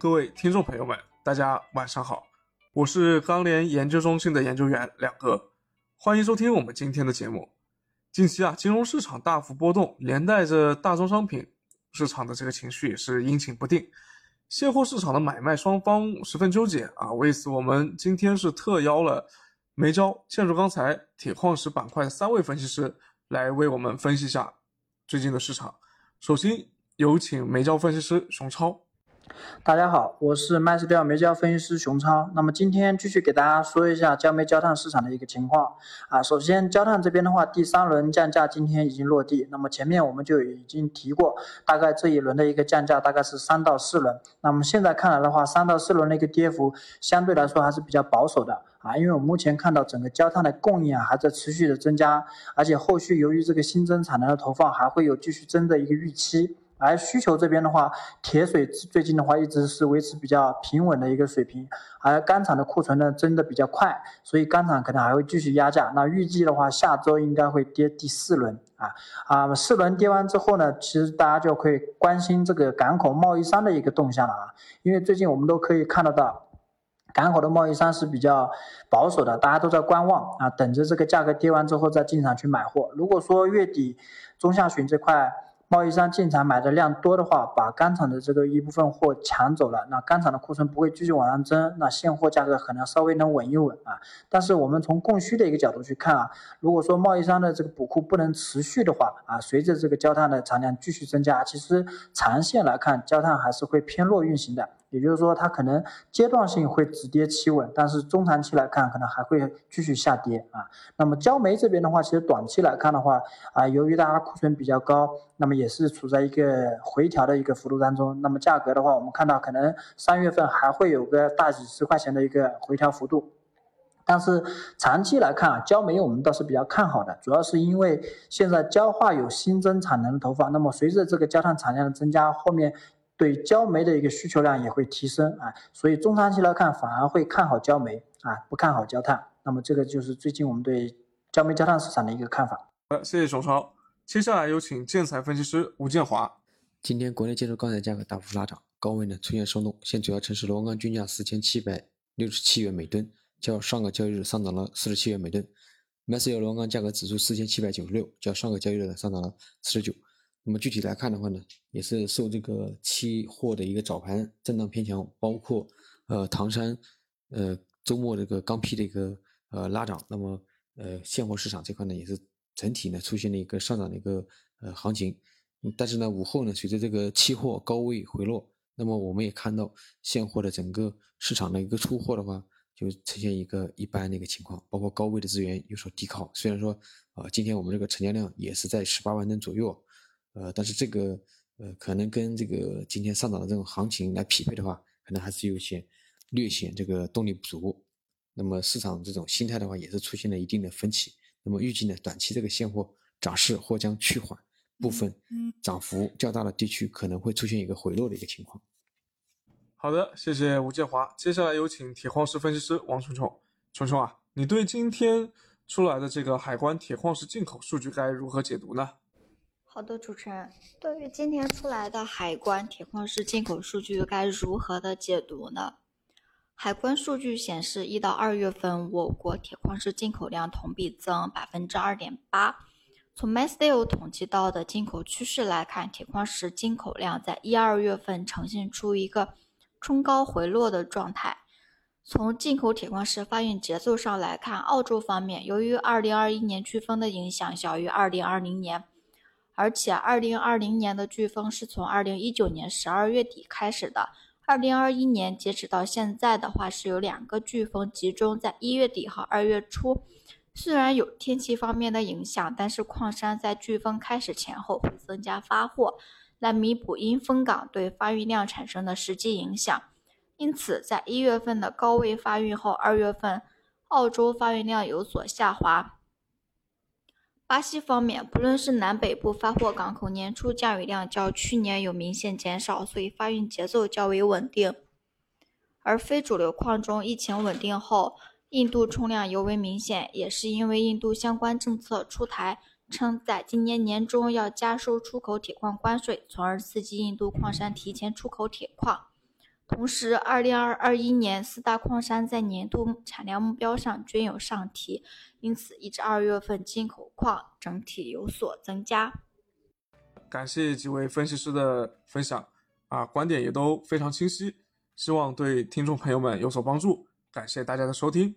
各位听众朋友们，大家晚上好，我是钢联研究中心的研究员两哥，欢迎收听我们今天的节目。近期啊，金融市场大幅波动，连带着大宗商品市场的这个情绪也是阴晴不定，现货市场的买卖双方十分纠结啊。为此，我们今天是特邀了煤焦、建筑钢材、铁矿石板块的三位分析师来为我们分析一下最近的市场。首先有请煤焦分析师熊超。大家好，我是麦斯调煤焦分析师熊超。那么今天继续给大家说一下焦煤焦炭市场的一个情况啊。首先，焦炭这边的话，第三轮降价今天已经落地。那么前面我们就已经提过，大概这一轮的一个降价大概是三到四轮。那么现在看来的话，三到四轮的一个跌幅相对来说还是比较保守的啊。因为我目前看到整个焦炭的供应啊还在持续的增加，而且后续由于这个新增产能的投放，还会有继续增的一个预期。而需求这边的话，铁水最近的话一直是维持比较平稳的一个水平，而钢厂的库存呢增的比较快，所以钢厂可能还会继续压价。那预计的话，下周应该会跌第四轮啊啊，四轮跌完之后呢，其实大家就可以关心这个港口贸易商的一个动向了啊，因为最近我们都可以看得到，港口的贸易商是比较保守的，大家都在观望啊，等着这个价格跌完之后再进场去买货。如果说月底中下旬这块，贸易商进场买的量多的话，把钢厂的这个一部分货抢走了，那钢厂的库存不会继续往上增，那现货价格可能稍微能稳一稳啊。但是我们从供需的一个角度去看啊，如果说贸易商的这个补库不能持续的话啊，随着这个焦炭的产量继续增加，其实长线来看焦炭还是会偏弱运行的。也就是说，它可能阶段性会止跌企稳，但是中长期来看，可能还会继续下跌啊。那么焦煤这边的话，其实短期来看的话，啊，由于大家库存比较高，那么也是处在一个回调的一个幅度当中。那么价格的话，我们看到可能三月份还会有个大几十块钱的一个回调幅度。但是长期来看啊，焦煤我们倒是比较看好的，主要是因为现在焦化有新增产能的投放，那么随着这个焦炭产量的增加，后面。对焦煤的一个需求量也会提升啊，所以中长期来看反而会看好焦煤啊，不看好焦炭。那么这个就是最近我们对焦煤焦炭市场的一个看法。呃，谢谢熊超。接下来有请建材分析师吴建华。今天国内建筑钢材价格大幅拉涨，高位呢出现松动，现主要城市螺纹钢均价四千七百六十七元每吨，较上个交易日上涨了四十七元每吨。m a s 螺纹钢价格指数四千七百九十六，较上个交易日上涨了四十九。那么具体来看的话呢，也是受这个期货的一个早盘震荡偏强，包括呃唐山呃周末这个钢坯的一个呃拉涨，那么呃现货市场这块呢也是整体呢出现了一个上涨的一个呃行情，但是呢午后呢随着这个期货高位回落，那么我们也看到现货的整个市场的一个出货的话就呈现一个一般的一个情况，包括高位的资源有所抵抗，虽然说啊今天我们这个成交量也是在十八万吨左右。呃，但是这个呃，可能跟这个今天上涨的这种行情来匹配的话，可能还是有些略显这个动力不足。那么市场这种心态的话，也是出现了一定的分歧。那么预计呢，短期这个现货涨势或将趋缓，部分涨幅较大的地区可能会出现一个回落的一个情况。好的，谢谢吴建华。接下来有请铁矿石分析师王琼琼。琼琼啊，你对今天出来的这个海关铁矿石进口数据该如何解读呢？好的，主持人，对于今天出来的海关铁矿石进口数据，该如何的解读呢？海关数据显示，一到二月份我国铁矿石进口量同比增百分之二点八。从 MySteel 统计到的进口趋势来看，铁矿石进口量在一二月份呈现出一个冲高回落的状态。从进口铁矿石发运节奏上来看，澳洲方面由于二零二一年飓风的影响小于二零二零年。而且，二零二零年的飓风是从二零一九年十二月底开始的。二零二一年截止到现在的话，是有两个飓风集中在一月底和二月初。虽然有天气方面的影响，但是矿山在飓风开始前后会增加发货，来弥补因风港对发运量产生的实际影响。因此，在一月份的高位发运后，二月份澳洲发运量有所下滑。巴西方面，不论是南北部发货港口，年初降雨量较去年有明显减少，所以发运节奏较为稳定。而非主流矿中，疫情稳定后，印度冲量尤为明显，也是因为印度相关政策出台，称在今年年中要加收出口铁矿关税，从而刺激印度矿山提前出口铁矿。同时，二零二二一年四大矿山在年度产量目标上均有上提，因此一至二月份进口矿整体有所增加。感谢几位分析师的分享，啊，观点也都非常清晰，希望对听众朋友们有所帮助。感谢大家的收听。